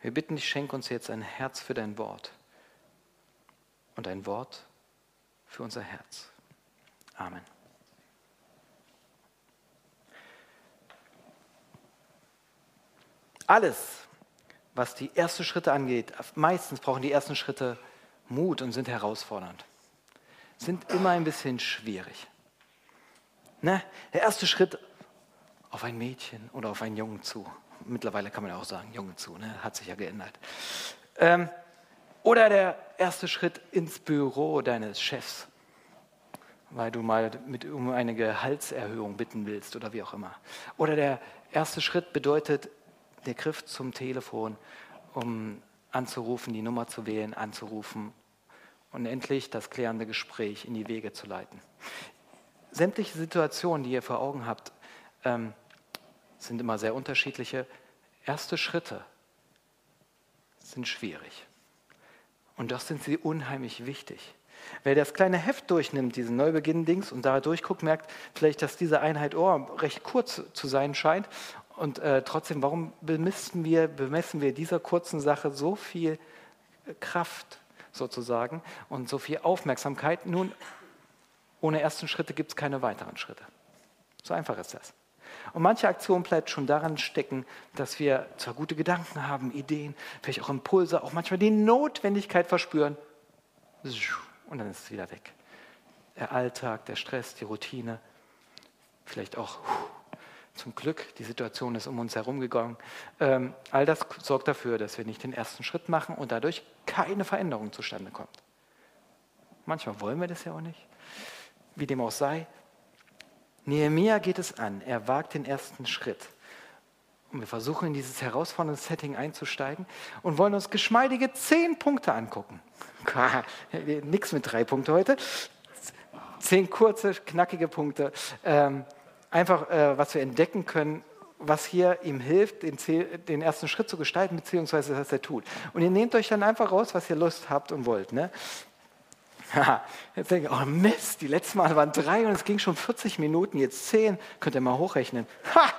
Wir bitten dich, schenk uns jetzt ein Herz für dein Wort und ein Wort für unser Herz. Amen. Alles, was die ersten Schritte angeht, meistens brauchen die ersten Schritte Mut und sind herausfordernd, sind immer ein bisschen schwierig. Ne? Der erste Schritt auf ein Mädchen oder auf einen Jungen zu. Mittlerweile kann man ja auch sagen, Junge zu, ne? hat sich ja geändert. Ähm, oder der erste Schritt ins Büro deines Chefs, weil du mal mit, um eine Gehaltserhöhung bitten willst oder wie auch immer. Oder der erste Schritt bedeutet der Griff zum Telefon, um anzurufen, die Nummer zu wählen, anzurufen und endlich das klärende Gespräch in die Wege zu leiten. Sämtliche Situationen, die ihr vor Augen habt, ähm, sind immer sehr unterschiedliche. Erste Schritte sind schwierig. Und doch sind sie unheimlich wichtig. Wer das kleine Heft durchnimmt, diesen Neubeginn-Dings, und da durchguckt, merkt vielleicht, dass diese Einheit oh, recht kurz zu sein scheint. Und äh, trotzdem, warum bemessen wir, bemessen wir dieser kurzen Sache so viel Kraft sozusagen und so viel Aufmerksamkeit? Nun, ohne ersten Schritte gibt es keine weiteren Schritte. So einfach ist das. Und manche Aktion bleibt schon daran stecken, dass wir zwar gute Gedanken haben, Ideen, vielleicht auch Impulse, auch manchmal die Notwendigkeit verspüren. Und dann ist es wieder weg. Der Alltag, der Stress, die Routine, vielleicht auch zum Glück, die Situation ist um uns herum gegangen. Ähm, all das sorgt dafür, dass wir nicht den ersten Schritt machen und dadurch keine Veränderung zustande kommt. Manchmal wollen wir das ja auch nicht. Wie dem auch sei, Nehemiah geht es an. Er wagt den ersten Schritt. Und wir versuchen in dieses herausfordernde Setting einzusteigen und wollen uns geschmeidige zehn Punkte angucken. Nichts mit drei Punkten heute. Zehn kurze, knackige Punkte. Ähm, einfach, äh, was wir entdecken können, was hier ihm hilft, den, den, ersten Schritt zu gestalten, beziehungsweise was er tut. Und ihr nehmt euch dann einfach raus, was ihr Lust habt und wollt. Ne? Jetzt denke ich, oh Mist, die letzten Mal waren drei und es ging schon 40 Minuten, jetzt zehn. Könnt ihr mal hochrechnen. Ha!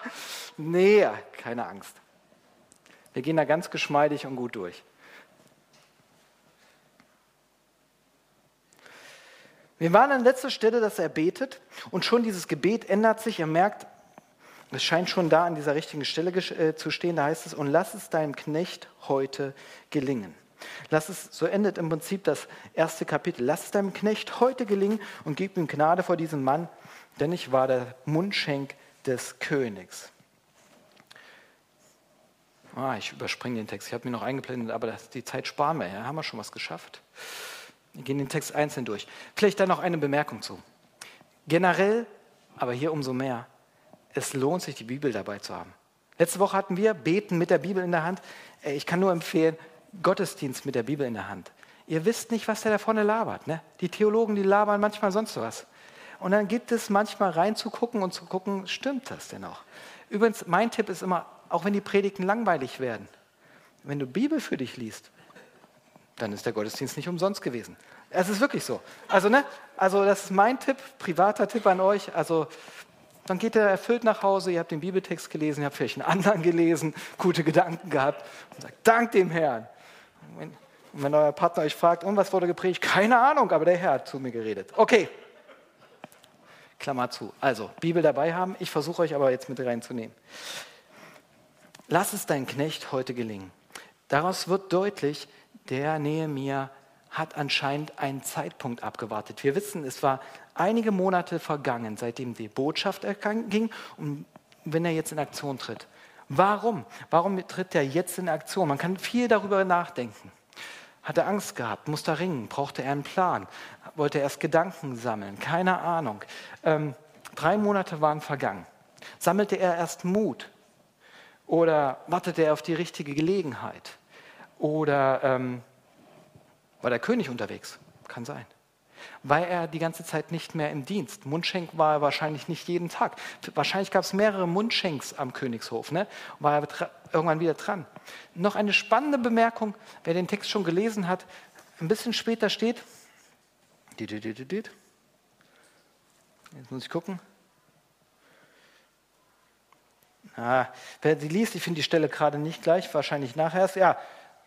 Nee, keine Angst. Wir gehen da ganz geschmeidig und gut durch. Wir waren an letzter Stelle, dass er betet und schon dieses Gebet ändert sich. Er merkt, es scheint schon da an dieser richtigen Stelle äh, zu stehen. Da heißt es, und lass es deinem Knecht heute gelingen. Lass es, so endet im Prinzip das erste Kapitel. Lass es deinem Knecht heute gelingen und gib ihm Gnade vor diesem Mann, denn ich war der Mundschenk des Königs. Ah, ich überspringe den Text. Ich habe mir noch eingeblendet, aber das, die Zeit sparen wir. Ja, haben wir schon was geschafft. Wir gehen den Text einzeln durch. Vielleicht dann noch eine Bemerkung zu. Generell, aber hier umso mehr, es lohnt sich, die Bibel dabei zu haben. Letzte Woche hatten wir Beten mit der Bibel in der Hand. Ich kann nur empfehlen, Gottesdienst mit der Bibel in der Hand. Ihr wisst nicht, was der da vorne labert. Ne? Die Theologen, die labern manchmal sonst was. Und dann gibt es manchmal reinzugucken und zu gucken, stimmt das denn auch? Übrigens, mein Tipp ist immer, auch wenn die Predigten langweilig werden, wenn du Bibel für dich liest, dann ist der Gottesdienst nicht umsonst gewesen. Es ist wirklich so. Also, ne? also das ist mein Tipp, privater Tipp an euch. Also dann geht er erfüllt nach Hause, ihr habt den Bibeltext gelesen, ihr habt vielleicht einen anderen gelesen, gute Gedanken gehabt und sagt, dank dem Herrn. Und wenn euer Partner euch fragt, und was wurde gepredigt? Keine Ahnung, aber der Herr hat zu mir geredet. Okay. Klammer zu. Also, Bibel dabei haben. Ich versuche euch aber jetzt mit reinzunehmen. Lass es dein Knecht heute gelingen. Daraus wird deutlich, der Nehemiah hat anscheinend einen Zeitpunkt abgewartet. Wir wissen, es war einige Monate vergangen, seitdem die Botschaft erging und wenn er jetzt in Aktion tritt. Warum? Warum tritt er jetzt in Aktion? Man kann viel darüber nachdenken. Hat er Angst gehabt? Musste er ringen? Brauchte er einen Plan? Wollte er erst Gedanken sammeln? Keine Ahnung. Ähm, drei Monate waren vergangen. Sammelte er erst Mut? Oder wartete er auf die richtige Gelegenheit? Oder ähm, war der König unterwegs? Kann sein war er die ganze Zeit nicht mehr im Dienst. Mundschenk war er wahrscheinlich nicht jeden Tag. Wahrscheinlich gab es mehrere Mundschenks am Königshof. Ne? War er irgendwann wieder dran. Noch eine spannende Bemerkung, wer den Text schon gelesen hat, ein bisschen später steht, jetzt muss ich gucken, Ah, wer die liest, ich finde die Stelle gerade nicht gleich, wahrscheinlich nachher erst. Ja,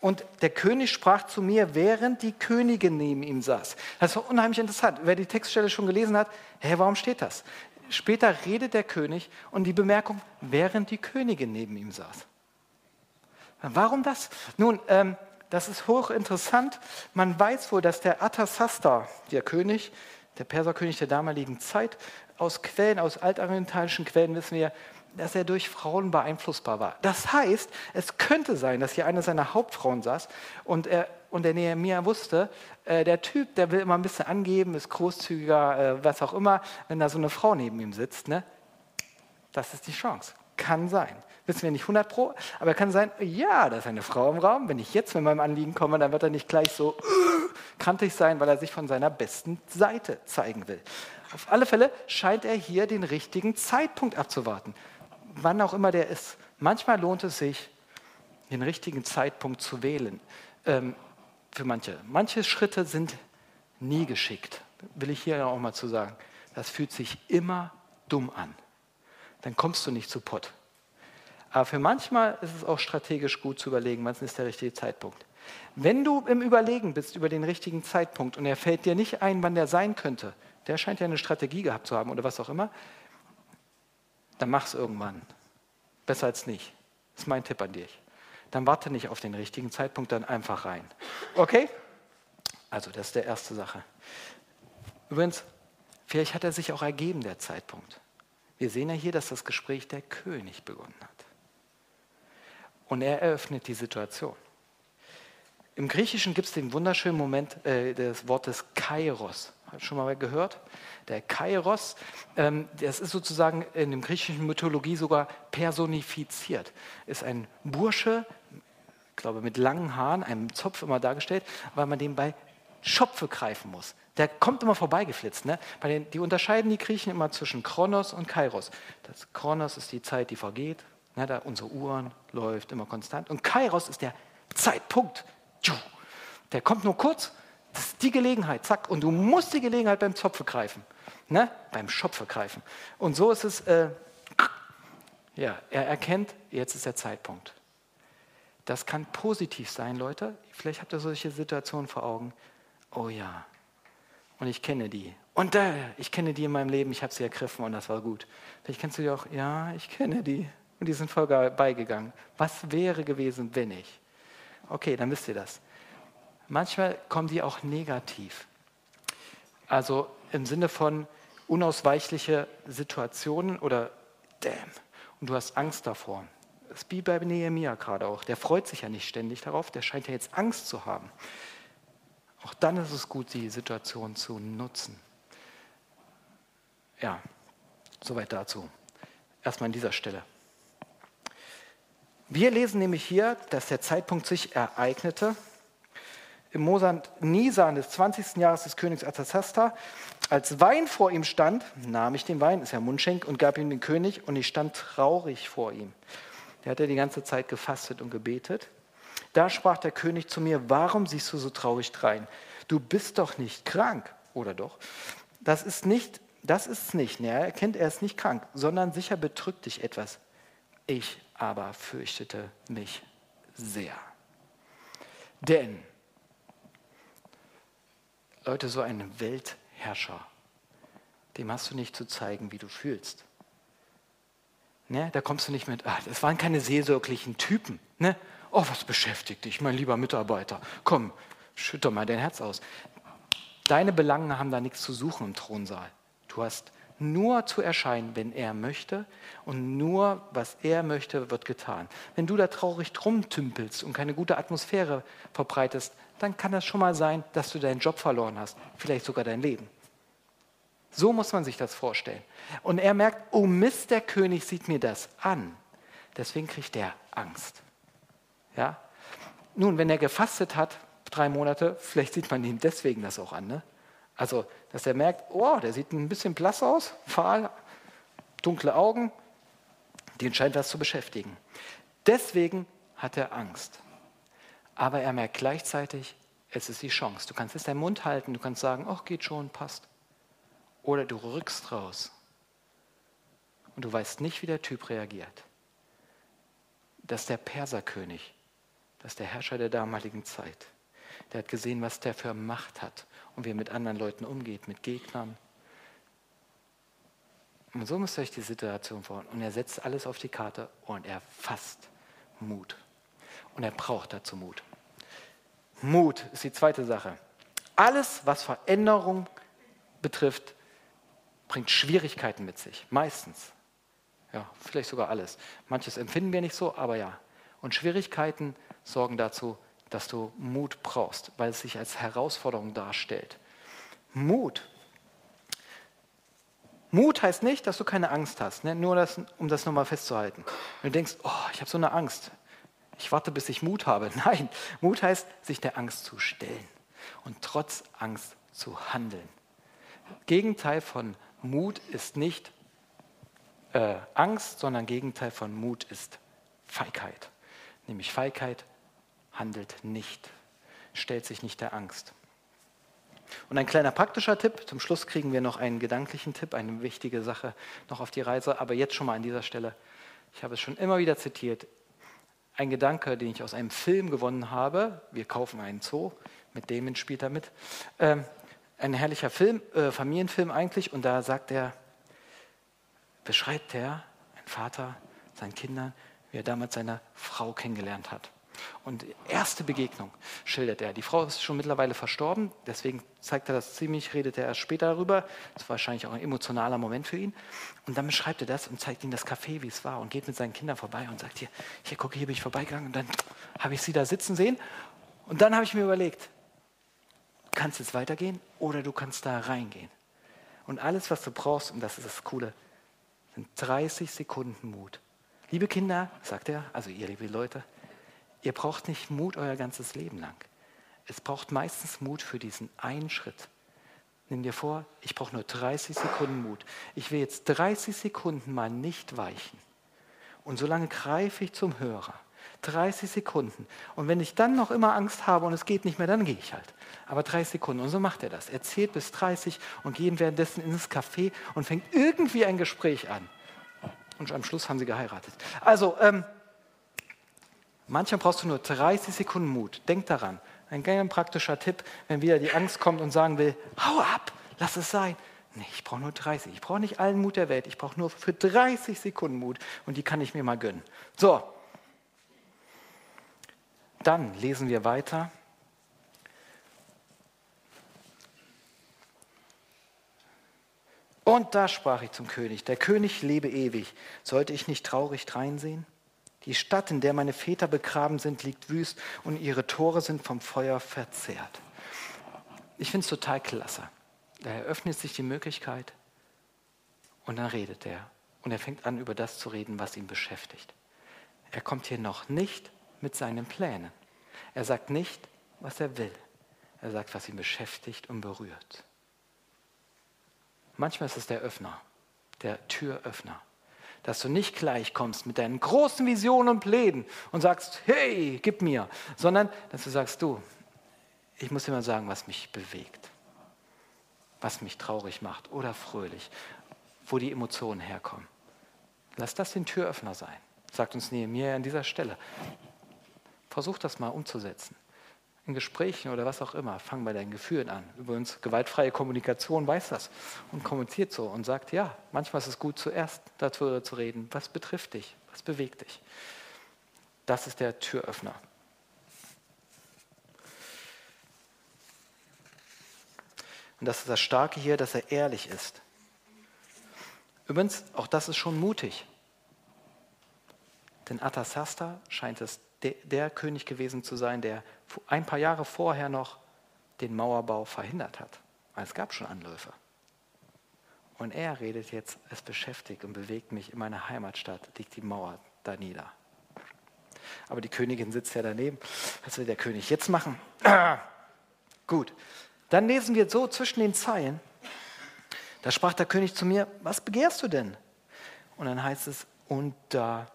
und der König sprach zu mir, während die Königin neben ihm saß. Das war unheimlich interessant. Wer die Textstelle schon gelesen hat, hä, warum steht das? Später redet der König und die Bemerkung, während die Königin neben ihm saß. Warum das? Nun, ähm, das ist hochinteressant. Man weiß wohl, dass der Atasasta, der König, der Perserkönig der damaligen Zeit, aus Quellen, aus altargentalischen Quellen wissen wir, dass er durch Frauen beeinflussbar war. Das heißt, es könnte sein, dass hier eine seiner Hauptfrauen saß und, er, und der Nehemiah wusste, äh, der Typ, der will immer ein bisschen angeben, ist großzügiger, äh, was auch immer, wenn da so eine Frau neben ihm sitzt, ne? das ist die Chance. Kann sein. Wissen wir nicht 100 Pro, aber kann sein, ja, da ist eine Frau im Raum. Wenn ich jetzt mit meinem Anliegen komme, dann wird er nicht gleich so uh, kantig sein, weil er sich von seiner besten Seite zeigen will. Auf alle Fälle scheint er hier den richtigen Zeitpunkt abzuwarten wann auch immer der ist. Manchmal lohnt es sich, den richtigen Zeitpunkt zu wählen. Ähm, für manche. Manche Schritte sind nie geschickt, will ich hier auch mal zu sagen. Das fühlt sich immer dumm an. Dann kommst du nicht zu Pott. Aber für manchmal ist es auch strategisch gut zu überlegen, wann ist der richtige Zeitpunkt. Wenn du im Überlegen bist über den richtigen Zeitpunkt und er fällt dir nicht ein, wann der sein könnte, der scheint ja eine Strategie gehabt zu haben oder was auch immer, dann mach es irgendwann. Besser als nicht. Das ist mein Tipp an dich. Dann warte nicht auf den richtigen Zeitpunkt, dann einfach rein. Okay? Also, das ist die erste Sache. Übrigens, vielleicht hat er sich auch ergeben, der Zeitpunkt. Wir sehen ja hier, dass das Gespräch der König begonnen hat. Und er eröffnet die Situation. Im Griechischen gibt es den wunderschönen Moment äh, des Wortes Kairos. Schon mal gehört? Der Kairos, ähm, das ist sozusagen in der griechischen Mythologie sogar personifiziert. Ist ein Bursche, ich glaube mit langen Haaren, einem Zopf immer dargestellt, weil man den bei Schopfe greifen muss. Der kommt immer vorbeigeflitzt. Ne? Bei den, die unterscheiden die Griechen immer zwischen Kronos und Kairos. Das Kronos ist die Zeit, die vergeht. Ne? Da unsere Uhren läuft immer konstant. Und Kairos ist der Zeitpunkt. Der kommt nur kurz das ist die Gelegenheit, zack. Und du musst die Gelegenheit beim Zopfe greifen. Ne? Beim Schopfe greifen. Und so ist es, äh, ja, er erkennt, jetzt ist der Zeitpunkt. Das kann positiv sein, Leute. Vielleicht habt ihr solche Situationen vor Augen. Oh ja, und ich kenne die. Und äh, ich kenne die in meinem Leben, ich habe sie ergriffen und das war gut. Vielleicht kennst du die auch, ja, ich kenne die. Und die sind voll beigegangen. Was wäre gewesen, wenn ich? Okay, dann wisst ihr das. Manchmal kommen die auch negativ. Also im Sinne von unausweichliche Situationen oder damn, und du hast Angst davor. Das ist wie bei Nehemiah gerade auch. Der freut sich ja nicht ständig darauf, der scheint ja jetzt Angst zu haben. Auch dann ist es gut, die Situation zu nutzen. Ja, soweit dazu. Erstmal an dieser Stelle. Wir lesen nämlich hier, dass der Zeitpunkt sich ereignete, im Monat Nisan des 20. Jahres des Königs Artasasta, als Wein vor ihm stand, nahm ich den Wein, ist ja Mundschenk, und gab ihm den König, und ich stand traurig vor ihm. Der hat ja die ganze Zeit gefastet und gebetet. Da sprach der König zu mir, warum siehst du so traurig drein? Du bist doch nicht krank, oder doch? Das ist nicht, das ist nicht, ne, er erkennt, er ist nicht krank, sondern sicher bedrückt dich etwas. Ich aber fürchtete mich sehr. Denn Leute, so ein Weltherrscher, dem hast du nicht zu zeigen, wie du fühlst. Ne? Da kommst du nicht mit, ah, das waren keine seelsorglichen Typen. Ne? Oh, was beschäftigt dich, mein lieber Mitarbeiter? Komm, schütter mal dein Herz aus. Deine Belange haben da nichts zu suchen im Thronsaal. Du hast nur zu erscheinen, wenn er möchte und nur was er möchte, wird getan. Wenn du da traurig drum tümpelst und keine gute Atmosphäre verbreitest, dann kann das schon mal sein, dass du deinen Job verloren hast, vielleicht sogar dein Leben. So muss man sich das vorstellen. Und er merkt, oh Mist, der König sieht mir das an. Deswegen kriegt er Angst. Ja? Nun, wenn er gefastet hat, drei Monate, vielleicht sieht man ihm deswegen das auch an. Ne? Also, dass er merkt, oh, der sieht ein bisschen blass aus, fahl, dunkle Augen, den scheint das zu beschäftigen. Deswegen hat er Angst. Aber er merkt gleichzeitig, es ist die Chance. Du kannst jetzt deinen Mund halten, du kannst sagen, ach, geht schon, passt. Oder du rückst raus und du weißt nicht, wie der Typ reagiert. Das ist der Perserkönig. Das ist der Herrscher der damaligen Zeit. Der hat gesehen, was der für Macht hat und wie er mit anderen Leuten umgeht, mit Gegnern. Und so müsst ihr euch die Situation vorstellen. Und er setzt alles auf die Karte und er fasst Mut. Und er braucht dazu Mut. Mut ist die zweite Sache. Alles, was Veränderung betrifft, bringt Schwierigkeiten mit sich. Meistens. Ja, vielleicht sogar alles. Manches empfinden wir nicht so, aber ja. Und Schwierigkeiten sorgen dazu, dass du Mut brauchst, weil es sich als Herausforderung darstellt. Mut. Mut heißt nicht, dass du keine Angst hast, ne? nur das, um das nochmal festzuhalten. Wenn du denkst, oh, ich habe so eine Angst, ich warte, bis ich Mut habe. Nein, Mut heißt, sich der Angst zu stellen und trotz Angst zu handeln. Gegenteil von Mut ist nicht äh, Angst, sondern Gegenteil von Mut ist Feigheit. Nämlich Feigheit handelt nicht, stellt sich nicht der Angst. Und ein kleiner praktischer Tipp, zum Schluss kriegen wir noch einen gedanklichen Tipp, eine wichtige Sache noch auf die Reise, aber jetzt schon mal an dieser Stelle, ich habe es schon immer wieder zitiert, ein Gedanke, den ich aus einem Film gewonnen habe, wir kaufen einen Zoo, mit Damon spielt er mit, ähm, ein herrlicher Film, äh, Familienfilm eigentlich, und da sagt er, beschreibt er, ein Vater, seinen Kindern, wie er damals seine Frau kennengelernt hat. Und erste Begegnung schildert er. Die Frau ist schon mittlerweile verstorben, deswegen zeigt er das ziemlich, redet er erst später darüber. Das war wahrscheinlich auch ein emotionaler Moment für ihn. Und dann beschreibt er das und zeigt ihm das Café, wie es war und geht mit seinen Kindern vorbei und sagt, hier, hier gucke, hier bin ich vorbeigegangen und dann habe ich sie da sitzen sehen. Und dann habe ich mir überlegt, du kannst jetzt weitergehen oder du kannst da reingehen. Und alles, was du brauchst, und das ist das Coole, sind 30 Sekunden Mut. Liebe Kinder, sagt er, also ihr liebe Leute, Ihr braucht nicht Mut euer ganzes Leben lang. Es braucht meistens Mut für diesen einen Schritt. Nimm dir vor, ich brauche nur 30 Sekunden Mut. Ich will jetzt 30 Sekunden mal nicht weichen. Und solange greife ich zum Hörer. 30 Sekunden. Und wenn ich dann noch immer Angst habe und es geht nicht mehr, dann gehe ich halt. Aber 30 Sekunden. Und so macht er das. Er zählt bis 30 und gehen währenddessen ins Café und fängt irgendwie ein Gespräch an. Und am Schluss haben sie geheiratet. Also, ähm, Manchmal brauchst du nur 30 Sekunden Mut. Denk daran. Ein ganz praktischer Tipp, wenn wieder die Angst kommt und sagen will, hau ab, lass es sein. Nee, ich brauche nur 30. Ich brauche nicht allen Mut der Welt. Ich brauche nur für 30 Sekunden Mut und die kann ich mir mal gönnen. So. Dann lesen wir weiter. Und da sprach ich zum König, der König lebe ewig. Sollte ich nicht traurig dreinsehen? Die Stadt, in der meine Väter begraben sind, liegt wüst und ihre Tore sind vom Feuer verzehrt. Ich finde es total klasse. Da eröffnet sich die Möglichkeit und dann redet er. Und er fängt an, über das zu reden, was ihn beschäftigt. Er kommt hier noch nicht mit seinen Plänen. Er sagt nicht, was er will. Er sagt, was ihn beschäftigt und berührt. Manchmal ist es der Öffner, der Türöffner dass du nicht gleich kommst mit deinen großen Visionen und Plänen und sagst, hey, gib mir, sondern dass du sagst, du, ich muss dir mal sagen, was mich bewegt, was mich traurig macht oder fröhlich, wo die Emotionen herkommen. Lass das den Türöffner sein, sagt uns Nehemiah an dieser Stelle. Versuch das mal umzusetzen in Gesprächen oder was auch immer, fang bei deinen Gefühlen an. Übrigens, gewaltfreie Kommunikation weiß das und kommentiert so und sagt, ja, manchmal ist es gut, zuerst darüber zu reden, was betrifft dich, was bewegt dich. Das ist der Türöffner. Und das ist das Starke hier, dass er ehrlich ist. Übrigens, auch das ist schon mutig. Denn Atasasta scheint es der König gewesen zu sein, der ein paar Jahre vorher noch den Mauerbau verhindert hat. Es gab schon Anläufe. Und er redet jetzt, es beschäftigt und bewegt mich in meiner Heimatstadt, liegt die Mauer da nieder. Aber die Königin sitzt ja daneben. Was will der König jetzt machen? Gut. Dann lesen wir so zwischen den Zeilen. Da sprach der König zu mir, was begehrst du denn? Und dann heißt es, und da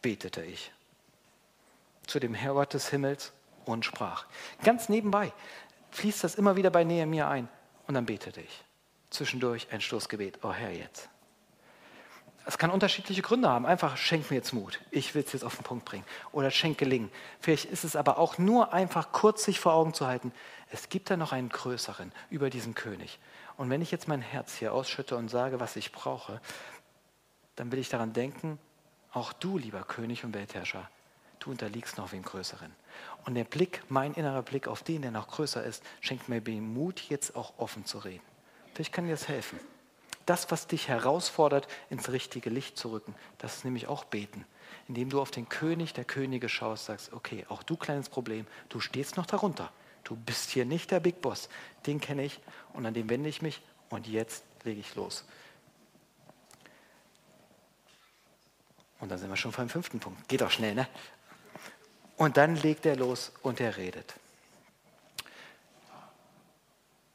betete ich zu dem Herrgott des Himmels und sprach. Ganz nebenbei fließt das immer wieder bei Nehemiah ein und dann betete ich. Zwischendurch ein Stoßgebet. Oh Herr, jetzt. Es kann unterschiedliche Gründe haben. Einfach schenk mir jetzt Mut. Ich will es jetzt auf den Punkt bringen. Oder schenk Gelingen. Vielleicht ist es aber auch nur einfach kurz sich vor Augen zu halten. Es gibt da noch einen größeren über diesen König. Und wenn ich jetzt mein Herz hier ausschütte und sage, was ich brauche, dann will ich daran denken, auch du, lieber König und Weltherrscher, du unterliegst noch wem Größeren. Und der Blick, mein innerer Blick auf den, der noch größer ist, schenkt mir den Mut, jetzt auch offen zu reden. Vielleicht kann dir das helfen. Das, was dich herausfordert, ins richtige Licht zu rücken, das ist nämlich auch Beten. Indem du auf den König der Könige schaust, sagst, okay, auch du kleines Problem, du stehst noch darunter. Du bist hier nicht der Big Boss. Den kenne ich und an dem wende ich mich und jetzt lege ich los. Und dann sind wir schon beim fünften Punkt. Geht auch schnell, ne? Und dann legt er los und er redet.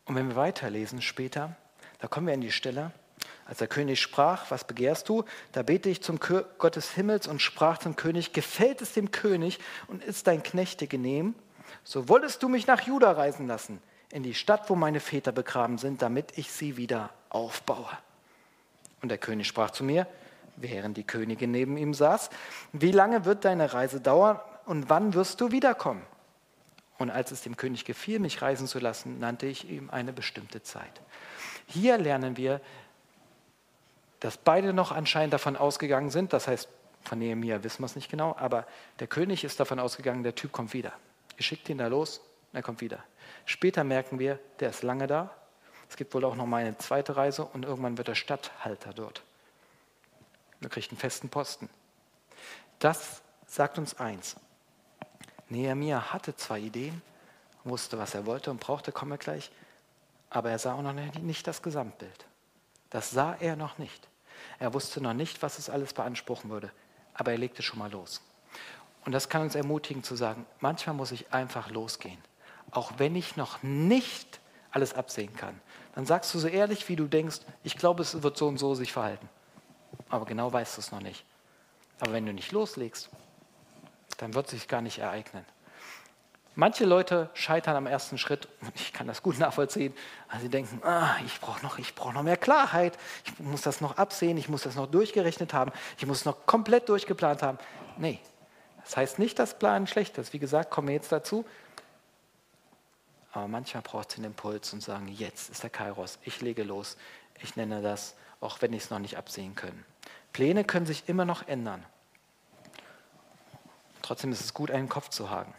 Und wenn wir weiterlesen später, da kommen wir an die Stelle, als der König sprach, was begehrst du? Da bete ich zum Gott des Himmels und sprach zum König, gefällt es dem König und ist dein Knechte genehm? So wolltest du mich nach Juda reisen lassen, in die Stadt, wo meine Väter begraben sind, damit ich sie wieder aufbaue. Und der König sprach zu mir, während die Königin neben ihm saß, wie lange wird deine Reise dauern und wann wirst du wiederkommen? Und als es dem König gefiel, mich reisen zu lassen, nannte ich ihm eine bestimmte Zeit. Hier lernen wir, dass beide noch anscheinend davon ausgegangen sind, das heißt, von Nehemiah wissen wir es nicht genau, aber der König ist davon ausgegangen, der Typ kommt wieder. Ihr schickt ihn da los, er kommt wieder. Später merken wir, der ist lange da. Es gibt wohl auch noch mal eine zweite Reise und irgendwann wird er Stadthalter dort. Er kriegt einen festen Posten. Das sagt uns eins. Nehemiah hatte zwei Ideen, wusste, was er wollte und brauchte, kommen wir gleich, aber er sah auch noch nicht das Gesamtbild. Das sah er noch nicht. Er wusste noch nicht, was es alles beanspruchen würde, aber er legte schon mal los. Und das kann uns ermutigen zu sagen, manchmal muss ich einfach losgehen, auch wenn ich noch nicht alles absehen kann. Dann sagst du so ehrlich, wie du denkst, ich glaube, es wird so und so sich verhalten aber genau weißt du es noch nicht. Aber wenn du nicht loslegst, dann wird sich gar nicht ereignen. Manche Leute scheitern am ersten Schritt, ich kann das gut nachvollziehen, weil sie denken, ah, ich brauche noch, brauch noch mehr Klarheit, ich muss das noch absehen, ich muss das noch durchgerechnet haben, ich muss es noch komplett durchgeplant haben. Nee, das heißt nicht, dass Planen schlecht ist. Wie gesagt, kommen wir jetzt dazu. Aber manchmal braucht es den Impuls und sagen, jetzt ist der Kairos, ich lege los, ich nenne das, auch wenn ich es noch nicht absehen kann. Pläne können sich immer noch ändern. Trotzdem ist es gut, einen Kopf zu haben.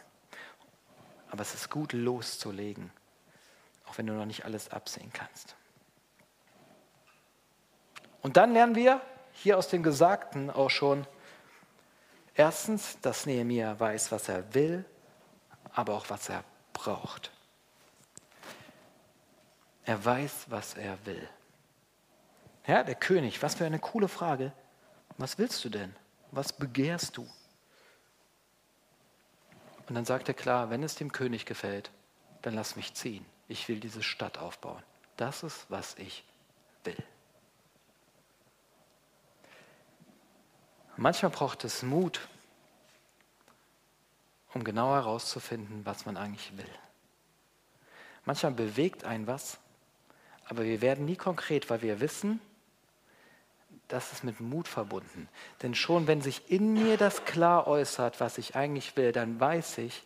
Aber es ist gut, loszulegen, auch wenn du noch nicht alles absehen kannst. Und dann lernen wir hier aus dem Gesagten auch schon, erstens, dass Nehemiah weiß, was er will, aber auch was er braucht. Er weiß, was er will. Ja, der König, was für eine coole Frage. Was willst du denn? Was begehrst du? Und dann sagt er klar, wenn es dem König gefällt, dann lass mich ziehen. Ich will diese Stadt aufbauen. Das ist, was ich will. Manchmal braucht es Mut, um genau herauszufinden, was man eigentlich will. Manchmal bewegt ein was, aber wir werden nie konkret, weil wir wissen, das ist mit Mut verbunden. Denn schon wenn sich in mir das klar äußert, was ich eigentlich will, dann weiß ich,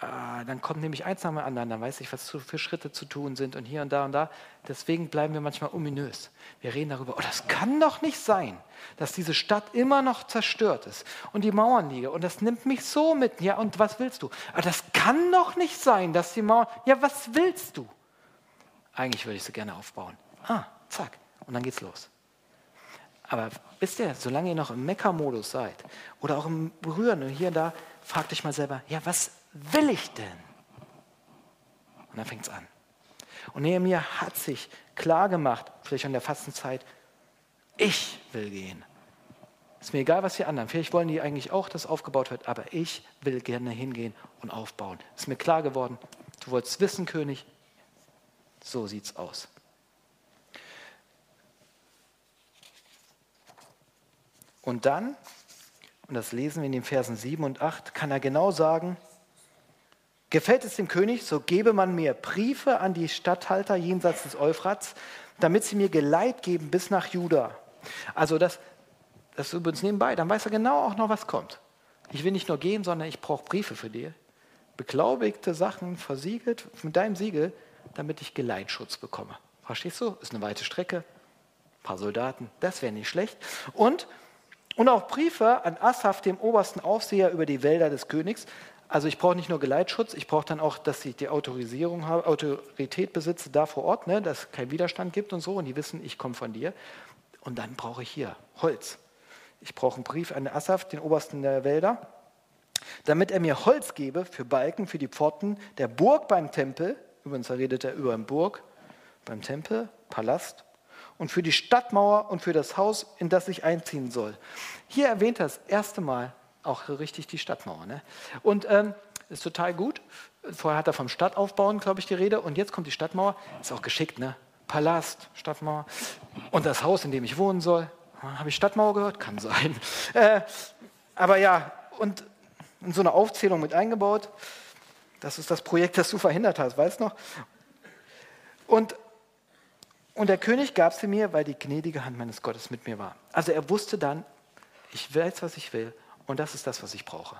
äh, dann kommt nämlich eins nach dem anderen, dann weiß ich, was für Schritte zu tun sind und hier und da und da. Deswegen bleiben wir manchmal ominös. Wir reden darüber, oh, das kann doch nicht sein, dass diese Stadt immer noch zerstört ist und die Mauern liegen und das nimmt mich so mit. Ja, und was willst du? Aber das kann doch nicht sein, dass die Mauern, ja, was willst du? Eigentlich würde ich sie gerne aufbauen. Ah, zack. Und dann geht's los. Aber wisst ihr, solange ihr noch im Mecker-Modus seid oder auch im Berühren und hier und da, fragt euch mal selber, ja, was will ich denn? Und dann fängt es an. Und Nehemiah hat sich klar gemacht, vielleicht an der Fastenzeit, ich will gehen. Ist mir egal, was die anderen, vielleicht wollen die eigentlich auch, dass aufgebaut wird, aber ich will gerne hingehen und aufbauen. Ist mir klar geworden, du wolltest wissen, König, so sieht's aus. Und dann, und das lesen wir in den Versen 7 und 8, kann er genau sagen, gefällt es dem König, so gebe man mir Briefe an die Statthalter jenseits des Euphrats, damit sie mir Geleit geben bis nach Juda. Also das, das ist übrigens nebenbei, dann weiß er genau auch noch, was kommt. Ich will nicht nur gehen, sondern ich brauche Briefe für dir. Beglaubigte Sachen, versiegelt mit deinem Siegel, damit ich Geleitschutz bekomme. Verstehst du? Ist eine weite Strecke, ein paar Soldaten, das wäre nicht schlecht. Und, und auch Briefe an Asaf, dem obersten Aufseher über die Wälder des Königs. Also ich brauche nicht nur Geleitschutz, ich brauche dann auch, dass ich die Autorisierung habe, Autorität besitze da vor Ort, ne, dass es keinen Widerstand gibt und so und die wissen, ich komme von dir. Und dann brauche ich hier Holz. Ich brauche einen Brief an Asaf, den Obersten der Wälder, damit er mir Holz gebe für Balken, für die Pforten der Burg beim Tempel. Übrigens, da redet er über eine Burg beim Tempel, Palast. Und für die Stadtmauer und für das Haus, in das ich einziehen soll. Hier erwähnt er das erste Mal auch richtig die Stadtmauer. Ne? Und ähm, ist total gut. Vorher hat er vom Stadtaufbauen, glaube ich, die Rede. Und jetzt kommt die Stadtmauer. Ist auch geschickt, ne? Palast, Stadtmauer. Und das Haus, in dem ich wohnen soll. Habe ich Stadtmauer gehört? Kann sein. Äh, aber ja, und in so eine Aufzählung mit eingebaut. Das ist das Projekt, das du verhindert hast, weißt du noch? Und, und der König gab sie mir, weil die gnädige Hand meines Gottes mit mir war. Also er wusste dann, ich weiß, was ich will und das ist das, was ich brauche.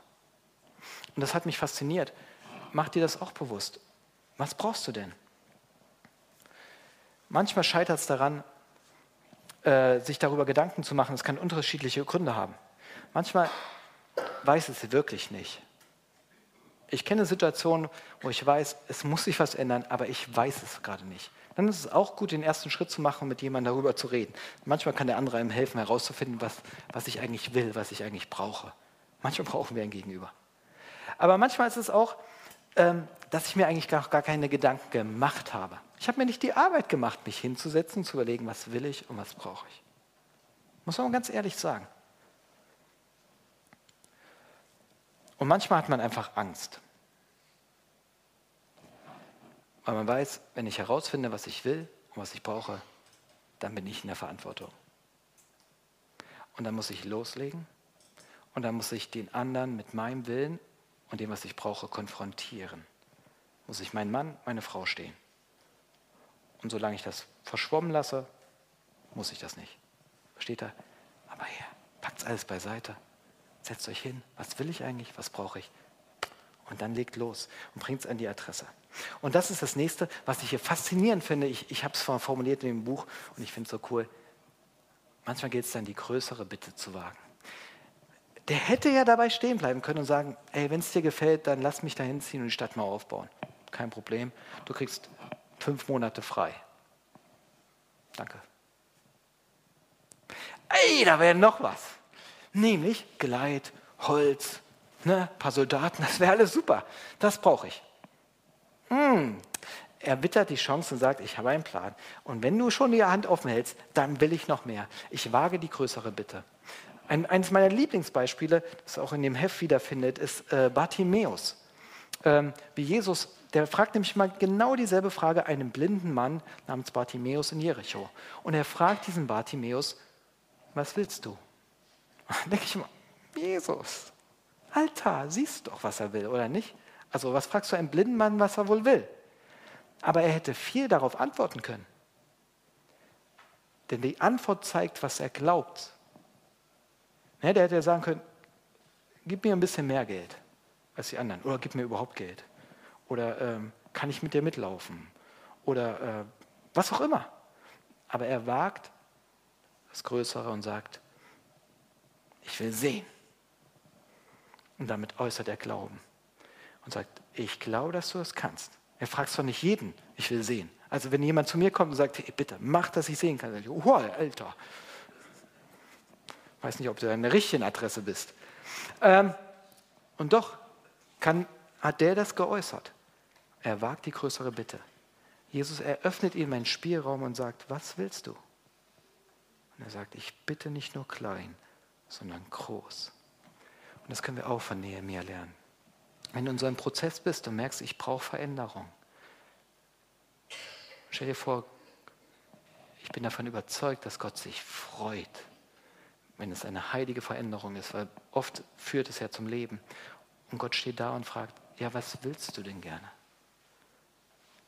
Und das hat mich fasziniert. Mach dir das auch bewusst. Was brauchst du denn? Manchmal scheitert es daran, äh, sich darüber Gedanken zu machen. Es kann unterschiedliche Gründe haben. Manchmal weiß es wirklich nicht. Ich kenne Situationen, wo ich weiß, es muss sich was ändern, aber ich weiß es gerade nicht. Dann ist es auch gut, den ersten Schritt zu machen, mit jemandem darüber zu reden. Manchmal kann der andere einem helfen, herauszufinden, was, was ich eigentlich will, was ich eigentlich brauche. Manchmal brauchen wir ein Gegenüber. Aber manchmal ist es auch, ähm, dass ich mir eigentlich gar, gar keine Gedanken gemacht habe. Ich habe mir nicht die Arbeit gemacht, mich hinzusetzen, zu überlegen, was will ich und was brauche ich. Muss man ganz ehrlich sagen. Und manchmal hat man einfach Angst. Weil man weiß, wenn ich herausfinde, was ich will und was ich brauche, dann bin ich in der Verantwortung. Und dann muss ich loslegen und dann muss ich den anderen mit meinem Willen und dem, was ich brauche, konfrontieren. Muss ich meinen Mann, meine Frau stehen. Und solange ich das verschwommen lasse, muss ich das nicht. Versteht er? Aber her, packt alles beiseite setzt euch hin, was will ich eigentlich, was brauche ich? Und dann legt los und bringt es an die Adresse. Und das ist das nächste, was ich hier faszinierend finde. Ich, ich habe es formuliert in dem Buch und ich finde es so cool. Manchmal geht es dann, die größere Bitte zu wagen. Der hätte ja dabei stehen bleiben können und sagen, ey, wenn es dir gefällt, dann lass mich da hinziehen und die Stadt mal aufbauen. Kein Problem. Du kriegst fünf Monate frei. Danke. Ey, da wäre noch was. Nämlich Geleit, Holz, ne, paar Soldaten, das wäre alles super. Das brauche ich. Hm. Er wittert die Chance und sagt, ich habe einen Plan. Und wenn du schon die Hand offen hältst, dann will ich noch mehr. Ich wage die größere Bitte. Ein, eines meiner Lieblingsbeispiele, das auch in dem Heft wiederfindet, ist äh, Bartimäus. Ähm, wie Jesus, der fragt nämlich mal genau dieselbe Frage einem blinden Mann namens Bartimäus in Jericho. Und er fragt diesen Bartimäus, was willst du? Denke ich immer, Jesus, Alter, siehst du doch, was er will, oder nicht? Also was fragst du einem blinden Mann, was er wohl will? Aber er hätte viel darauf antworten können. Denn die Antwort zeigt, was er glaubt. Ne, der hätte ja sagen können, gib mir ein bisschen mehr Geld als die anderen. Oder gib mir überhaupt Geld. Oder ähm, kann ich mit dir mitlaufen? Oder äh, was auch immer. Aber er wagt das Größere und sagt, ich will sehen. Und damit äußert er Glauben und sagt, ich glaube, dass du es kannst. Er fragt zwar nicht jeden, ich will sehen. Also wenn jemand zu mir kommt und sagt, hey, bitte, mach, dass ich sehen kann, dann sage ich, oh, Alter. Weiß nicht, ob du an der richtigen Adresse bist. Ähm, und doch kann, hat der das geäußert. Er wagt die größere Bitte. Jesus eröffnet ihm einen Spielraum und sagt, was willst du? Und er sagt, ich bitte nicht nur klein, sondern groß. Und das können wir auch von Nehemiah lernen. Wenn du in so einem Prozess bist und merkst, ich brauche Veränderung, stell dir vor, ich bin davon überzeugt, dass Gott sich freut, wenn es eine heilige Veränderung ist, weil oft führt es ja zum Leben. Und Gott steht da und fragt, ja, was willst du denn gerne?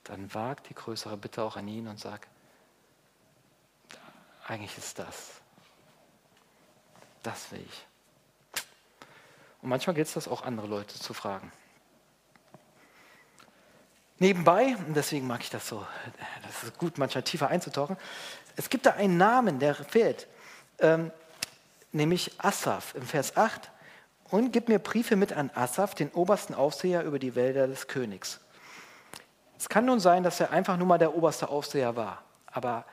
Dann wagt die größere Bitte auch an ihn und sag, eigentlich ist das Das will ich. Und manchmal gilt es das auch andere Leute zu fragen. Nebenbei, und deswegen mag ich das so, das ist gut, manchmal tiefer einzutauchen, es gibt da einen Namen, der fehlt, ähm, nämlich Asaf im Vers 8. Und gib mir Briefe mit an Asaf, den obersten Aufseher über die Wälder des Königs. Es kann nun sein, dass er einfach nur mal der oberste Aufseher war. Aber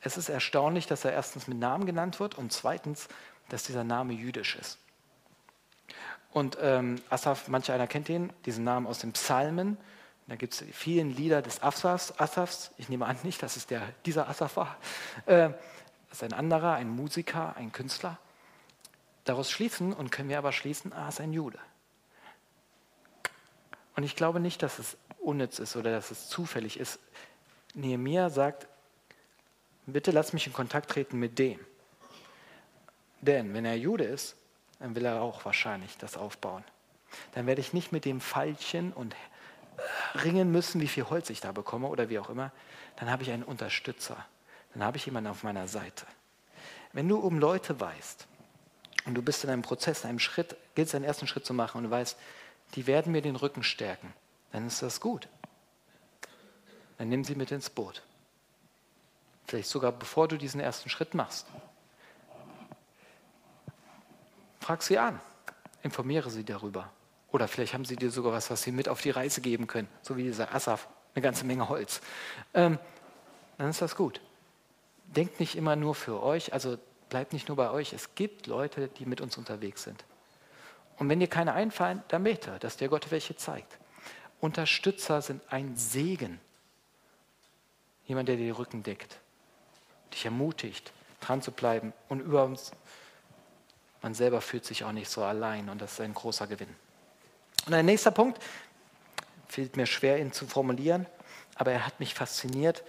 es ist erstaunlich, dass er erstens mit Namen genannt wird und zweitens, dass dieser Name jüdisch ist. Und ähm, Asaf, manch einer kennt ihn, diesen Namen aus den Psalmen. Da gibt es vielen Lieder des Asafs, Asafs. Ich nehme an nicht, dass es der, dieser Asaf war. Äh, das ist ein anderer, ein Musiker, ein Künstler. Daraus schließen und können wir aber schließen, ah, ist ein Jude. Und ich glaube nicht, dass es unnütz ist oder dass es zufällig ist. Nehemiah sagt, bitte lass mich in Kontakt treten mit dem. Denn wenn er Jude ist, dann will er auch wahrscheinlich das aufbauen. Dann werde ich nicht mit dem Pfeilchen und ringen müssen, wie viel Holz ich da bekomme oder wie auch immer. Dann habe ich einen Unterstützer. Dann habe ich jemanden auf meiner Seite. Wenn du um Leute weißt und du bist in einem Prozess, in einem Schritt, gilt es einen ersten Schritt zu machen und du weißt, die werden mir den Rücken stärken, dann ist das gut. Dann nimm sie mit ins Boot. Vielleicht sogar bevor du diesen ersten Schritt machst. Frag sie an, informiere sie darüber. Oder vielleicht haben sie dir sogar was, was sie mit auf die Reise geben können, so wie dieser Asaf, eine ganze Menge Holz. Ähm, dann ist das gut. Denkt nicht immer nur für euch, also bleibt nicht nur bei euch. Es gibt Leute, die mit uns unterwegs sind. Und wenn dir keine einfallen, dann bete, dass dir Gott welche zeigt. Unterstützer sind ein Segen. Jemand, der dir den Rücken deckt, dich ermutigt, dran zu bleiben und über uns man selber fühlt sich auch nicht so allein und das ist ein großer Gewinn. Und ein nächster Punkt, fällt mir schwer, ihn zu formulieren, aber er hat mich fasziniert,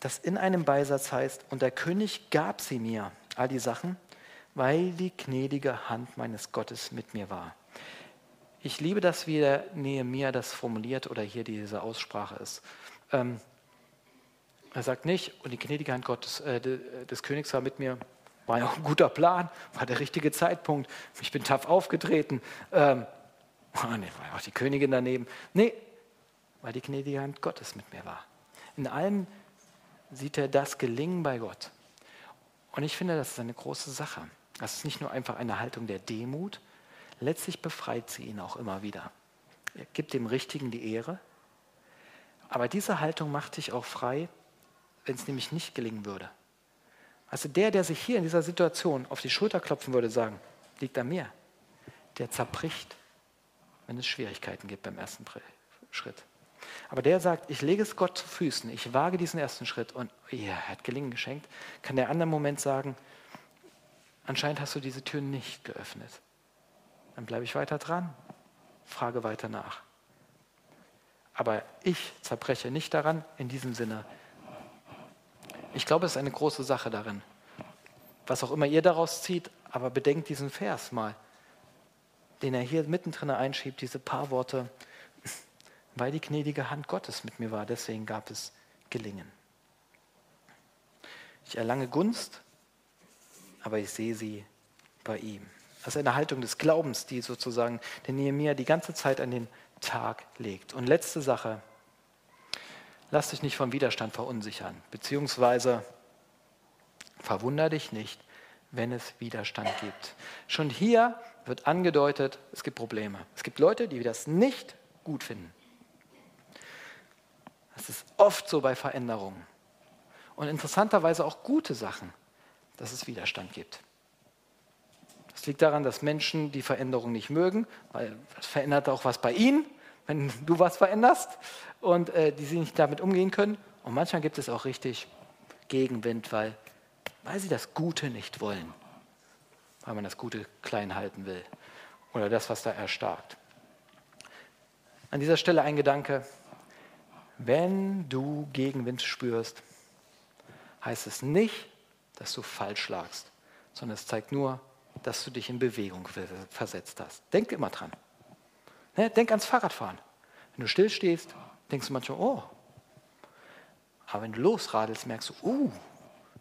dass in einem Beisatz heißt, und der König gab sie mir, all die Sachen, weil die gnädige Hand meines Gottes mit mir war. Ich liebe das, wie der Nehemiah das formuliert oder hier diese Aussprache ist. Ähm, er sagt nicht, und die gnädige Hand Gottes, äh, des Königs war mit mir, war ja auch ein guter Plan, war der richtige Zeitpunkt. Ich bin tough aufgetreten. Ähm, oh nee, war ja auch die Königin daneben. Nee, weil die gnädige Hand Gottes mit mir war. In allem sieht er das Gelingen bei Gott. Und ich finde, das ist eine große Sache. Das ist nicht nur einfach eine Haltung der Demut, letztlich befreit sie ihn auch immer wieder. Er gibt dem Richtigen die Ehre. Aber diese Haltung macht dich auch frei, wenn es nämlich nicht gelingen würde. Also der, der sich hier in dieser Situation auf die Schulter klopfen würde, sagen, liegt an mir, der zerbricht, wenn es Schwierigkeiten gibt beim ersten Schritt. Aber der sagt, ich lege es Gott zu Füßen, ich wage diesen ersten Schritt und ja, er hat Gelingen geschenkt, kann der andere Moment sagen, anscheinend hast du diese Tür nicht geöffnet. Dann bleibe ich weiter dran, frage weiter nach. Aber ich zerbreche nicht daran, in diesem Sinne, ich glaube, es ist eine große Sache darin. Was auch immer ihr daraus zieht, aber bedenkt diesen Vers mal, den er hier mittendrin einschiebt, diese paar Worte, weil die gnädige Hand Gottes mit mir war, deswegen gab es Gelingen. Ich erlange Gunst, aber ich sehe sie bei ihm. Das ist eine Haltung des Glaubens, die sozusagen den Nehemiah die ganze Zeit an den Tag legt. Und letzte Sache, Lass dich nicht vom Widerstand verunsichern, beziehungsweise verwunder dich nicht, wenn es Widerstand gibt. Schon hier wird angedeutet, es gibt Probleme. Es gibt Leute, die das nicht gut finden. Das ist oft so bei Veränderungen. Und interessanterweise auch gute Sachen, dass es Widerstand gibt. Das liegt daran, dass Menschen die Veränderung nicht mögen, weil das verändert auch was bei ihnen wenn du was veränderst und äh, die sie nicht damit umgehen können. Und manchmal gibt es auch richtig Gegenwind, weil, weil sie das Gute nicht wollen, weil man das Gute klein halten will oder das, was da erstarkt. An dieser Stelle ein Gedanke, wenn du Gegenwind spürst, heißt es nicht, dass du falsch lagst, sondern es zeigt nur, dass du dich in Bewegung versetzt hast. Denk immer dran. Ne? Denk ans Fahrradfahren. Wenn du stillstehst, denkst du manchmal, oh. Aber wenn du losradelst, merkst du, uh,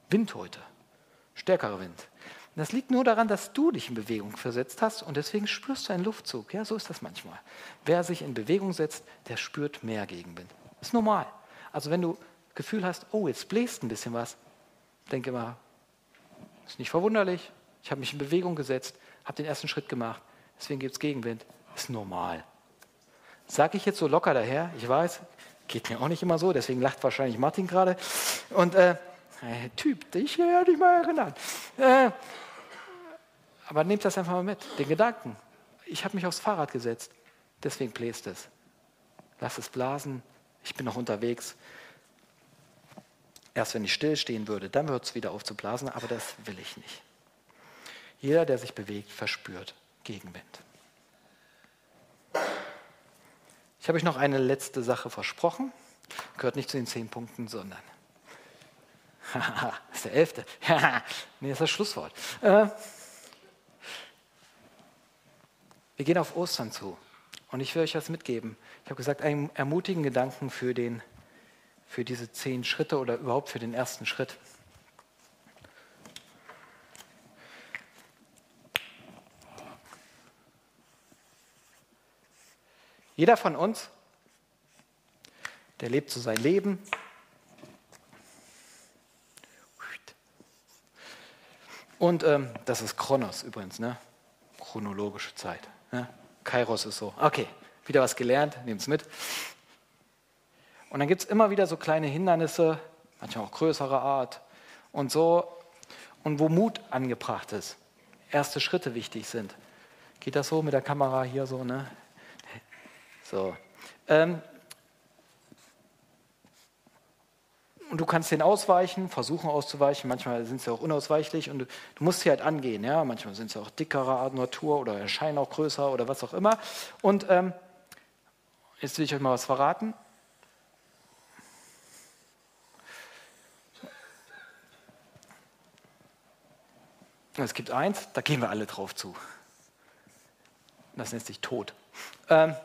Wind heute. Stärkerer Wind. das liegt nur daran, dass du dich in Bewegung versetzt hast und deswegen spürst du einen Luftzug. Ja, so ist das manchmal. Wer sich in Bewegung setzt, der spürt mehr Gegenwind. Ist normal. Also wenn du Gefühl hast, oh, jetzt bläst ein bisschen was, denke immer, ist nicht verwunderlich. Ich habe mich in Bewegung gesetzt, habe den ersten Schritt gemacht, deswegen gibt es Gegenwind. Ist normal. Sage ich jetzt so locker daher, ich weiß, geht mir auch nicht immer so, deswegen lacht wahrscheinlich Martin gerade. Und äh, äh Typ, dich hätte ich mal erinnert. Äh, aber nehmt das einfach mal mit, den Gedanken. Ich habe mich aufs Fahrrad gesetzt, deswegen bläst es. Lass es blasen, ich bin noch unterwegs. Erst wenn ich stillstehen würde, dann wird es wieder aufzublasen, aber das will ich nicht. Jeder, der sich bewegt, verspürt Gegenwind. Ich habe euch noch eine letzte Sache versprochen. Gehört nicht zu den zehn Punkten, sondern. das ist der elfte. nee, das ist das Schlusswort. Äh, wir gehen auf Ostern zu. Und ich will euch das mitgeben. Ich habe gesagt, einen ermutigen Gedanken für, den, für diese zehn Schritte oder überhaupt für den ersten Schritt. Jeder von uns, der lebt so sein Leben. Und ähm, das ist Chronos übrigens, ne? chronologische Zeit. Ja? Kairos ist so. Okay, wieder was gelernt, nehmt es mit. Und dann gibt es immer wieder so kleine Hindernisse, manchmal auch größere Art und so. Und wo Mut angebracht ist, erste Schritte wichtig sind. Geht das so mit der Kamera hier so, ne? So. Ähm, und du kannst den ausweichen, versuchen auszuweichen. Manchmal sind sie auch unausweichlich und du, du musst sie halt angehen. Ja? Manchmal sind sie auch dickerer Art Natur oder erscheinen auch größer oder was auch immer. Und ähm, jetzt will ich euch mal was verraten. Es gibt eins, da gehen wir alle drauf zu. Das nennt sich Tod. Ähm,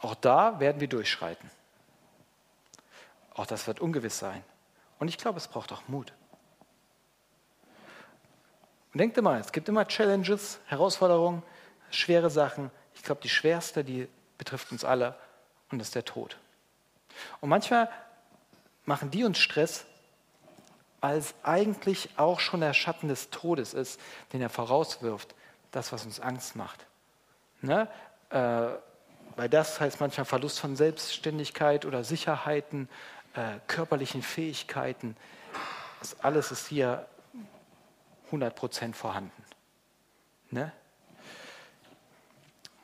auch da werden wir durchschreiten. Auch das wird ungewiss sein. Und ich glaube, es braucht auch Mut. Und denkt immer, es gibt immer Challenges, Herausforderungen, schwere Sachen. Ich glaube, die schwerste, die betrifft uns alle und das ist der Tod. Und manchmal machen die uns Stress, weil es eigentlich auch schon der Schatten des Todes ist, den er vorauswirft, das, was uns Angst macht. Ne? Äh, weil das heißt manchmal Verlust von Selbstständigkeit oder Sicherheiten äh, körperlichen Fähigkeiten, das alles ist hier 100% vorhanden. Ne?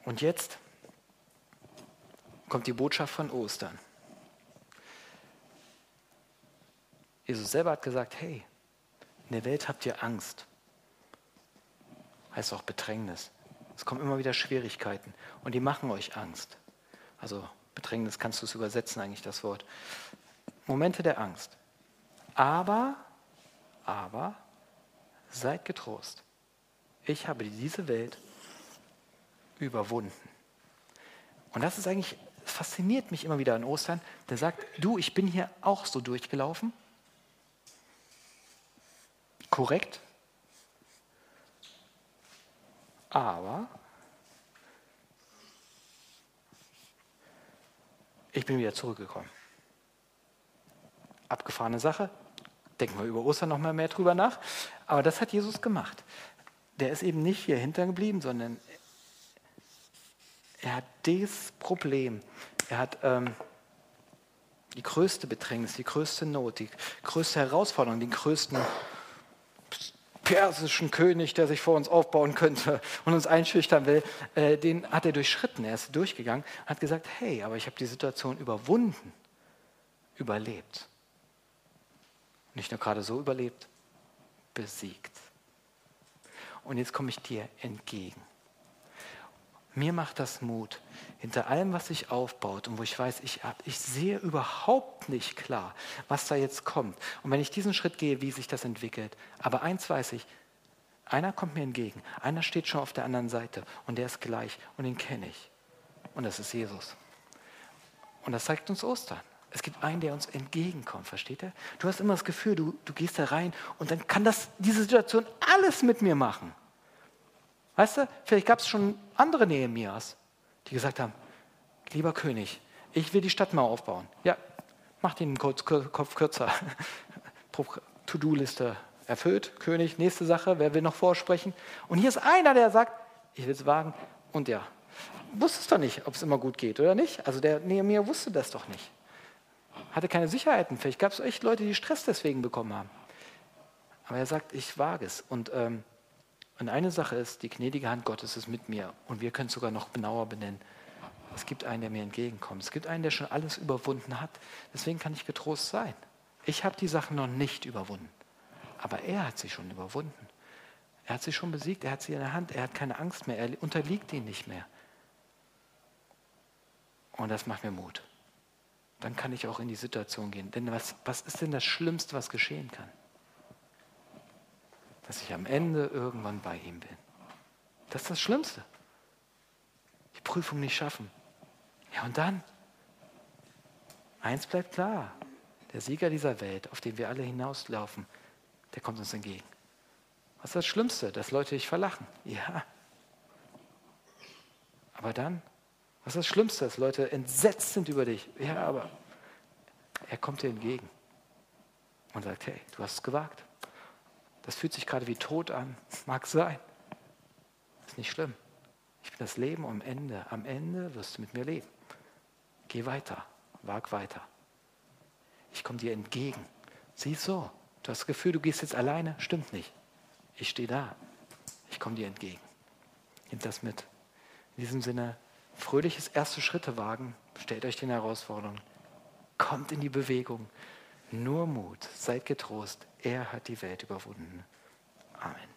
Und jetzt kommt die Botschaft von Ostern. Jesus selber hat gesagt, hey, in der Welt habt ihr Angst. Heißt auch Bedrängnis. Es kommen immer wieder Schwierigkeiten und die machen euch Angst. Also Bedrängnis kannst du es übersetzen eigentlich das Wort. Momente der Angst. Aber, aber, seid getrost. Ich habe diese Welt überwunden. Und das ist eigentlich, fasziniert mich immer wieder an Ostern. Der sagt, du, ich bin hier auch so durchgelaufen. Korrekt. Aber ich bin wieder zurückgekommen abgefahrene Sache. Denken wir über Ostern noch mal mehr drüber nach. Aber das hat Jesus gemacht. Der ist eben nicht hier hinter geblieben, sondern er hat dieses Problem. Er hat ähm, die größte Bedrängnis, die größte Not, die größte Herausforderung, den größten persischen König, der sich vor uns aufbauen könnte und uns einschüchtern will, äh, den hat er durchschritten. Er ist durchgegangen hat gesagt, hey, aber ich habe die Situation überwunden, überlebt nicht nur gerade so überlebt, besiegt. Und jetzt komme ich dir entgegen. Mir macht das Mut, hinter allem, was sich aufbaut und wo ich weiß, ich, ich sehe überhaupt nicht klar, was da jetzt kommt. Und wenn ich diesen Schritt gehe, wie sich das entwickelt. Aber eins weiß ich, einer kommt mir entgegen, einer steht schon auf der anderen Seite und der ist gleich und den kenne ich. Und das ist Jesus. Und das zeigt uns Ostern. Es gibt einen, der uns entgegenkommt, versteht ihr? Du hast immer das Gefühl, du, du gehst da rein und dann kann das, diese Situation alles mit mir machen. Weißt du, vielleicht gab es schon andere Nehemias, die gesagt haben, lieber König, ich will die Stadtmauer aufbauen. Ja, mach den Kopf kürzer. To-Do-Liste erfüllt, König, nächste Sache, wer will noch vorsprechen? Und hier ist einer, der sagt, ich will es wagen und ja, wusste es doch nicht, ob es immer gut geht oder nicht. Also der Nehemiah wusste das doch nicht. Hatte keine Sicherheiten. Vielleicht gab es echt Leute, die Stress deswegen bekommen haben. Aber er sagt, ich wage es. Und, ähm, und eine Sache ist, die gnädige Hand Gottes ist mit mir. Und wir können es sogar noch genauer benennen. Es gibt einen, der mir entgegenkommt. Es gibt einen, der schon alles überwunden hat. Deswegen kann ich getrost sein. Ich habe die Sachen noch nicht überwunden. Aber er hat sie schon überwunden. Er hat sie schon besiegt, er hat sie in der Hand, er hat keine Angst mehr, er unterliegt ihnen nicht mehr. Und das macht mir Mut. Dann kann ich auch in die Situation gehen. Denn was, was ist denn das Schlimmste, was geschehen kann? Dass ich am Ende irgendwann bei ihm bin. Das ist das Schlimmste. Die Prüfung nicht schaffen. Ja, und dann? Eins bleibt klar. Der Sieger dieser Welt, auf den wir alle hinauslaufen, der kommt uns entgegen. Was ist das Schlimmste? Dass Leute dich verlachen. Ja. Aber dann, was ist das Schlimmste? Dass Leute entsetzt sind über dich. Ja, aber er kommt dir entgegen und sagt, hey, du hast es gewagt. Das fühlt sich gerade wie tot an. Mag sein. Ist nicht schlimm. Ich bin das Leben am Ende. Am Ende wirst du mit mir leben. Geh weiter. Wag weiter. Ich komme dir entgegen. Sieh so. Du hast das Gefühl, du gehst jetzt alleine. Stimmt nicht. Ich stehe da. Ich komme dir entgegen. Nimm das mit. In diesem Sinne, fröhliches erste Schritte wagen. Stellt euch den Herausforderungen. Kommt in die Bewegung. Nur Mut. Seid getrost. Er hat die Welt überwunden. Amen.